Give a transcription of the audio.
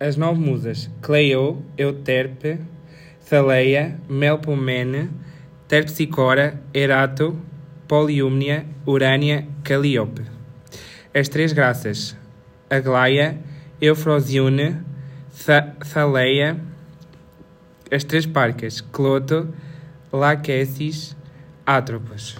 as nove musas, Cleo, Euterpe, Thaleia, Melpomene, Terpsicora, Erato, Poliúmnia, Urânia, Calíope. As três graças, Aglaia, Eufrosione, Thaleia, as três parcas, Cloto, Laquesis, Atropos.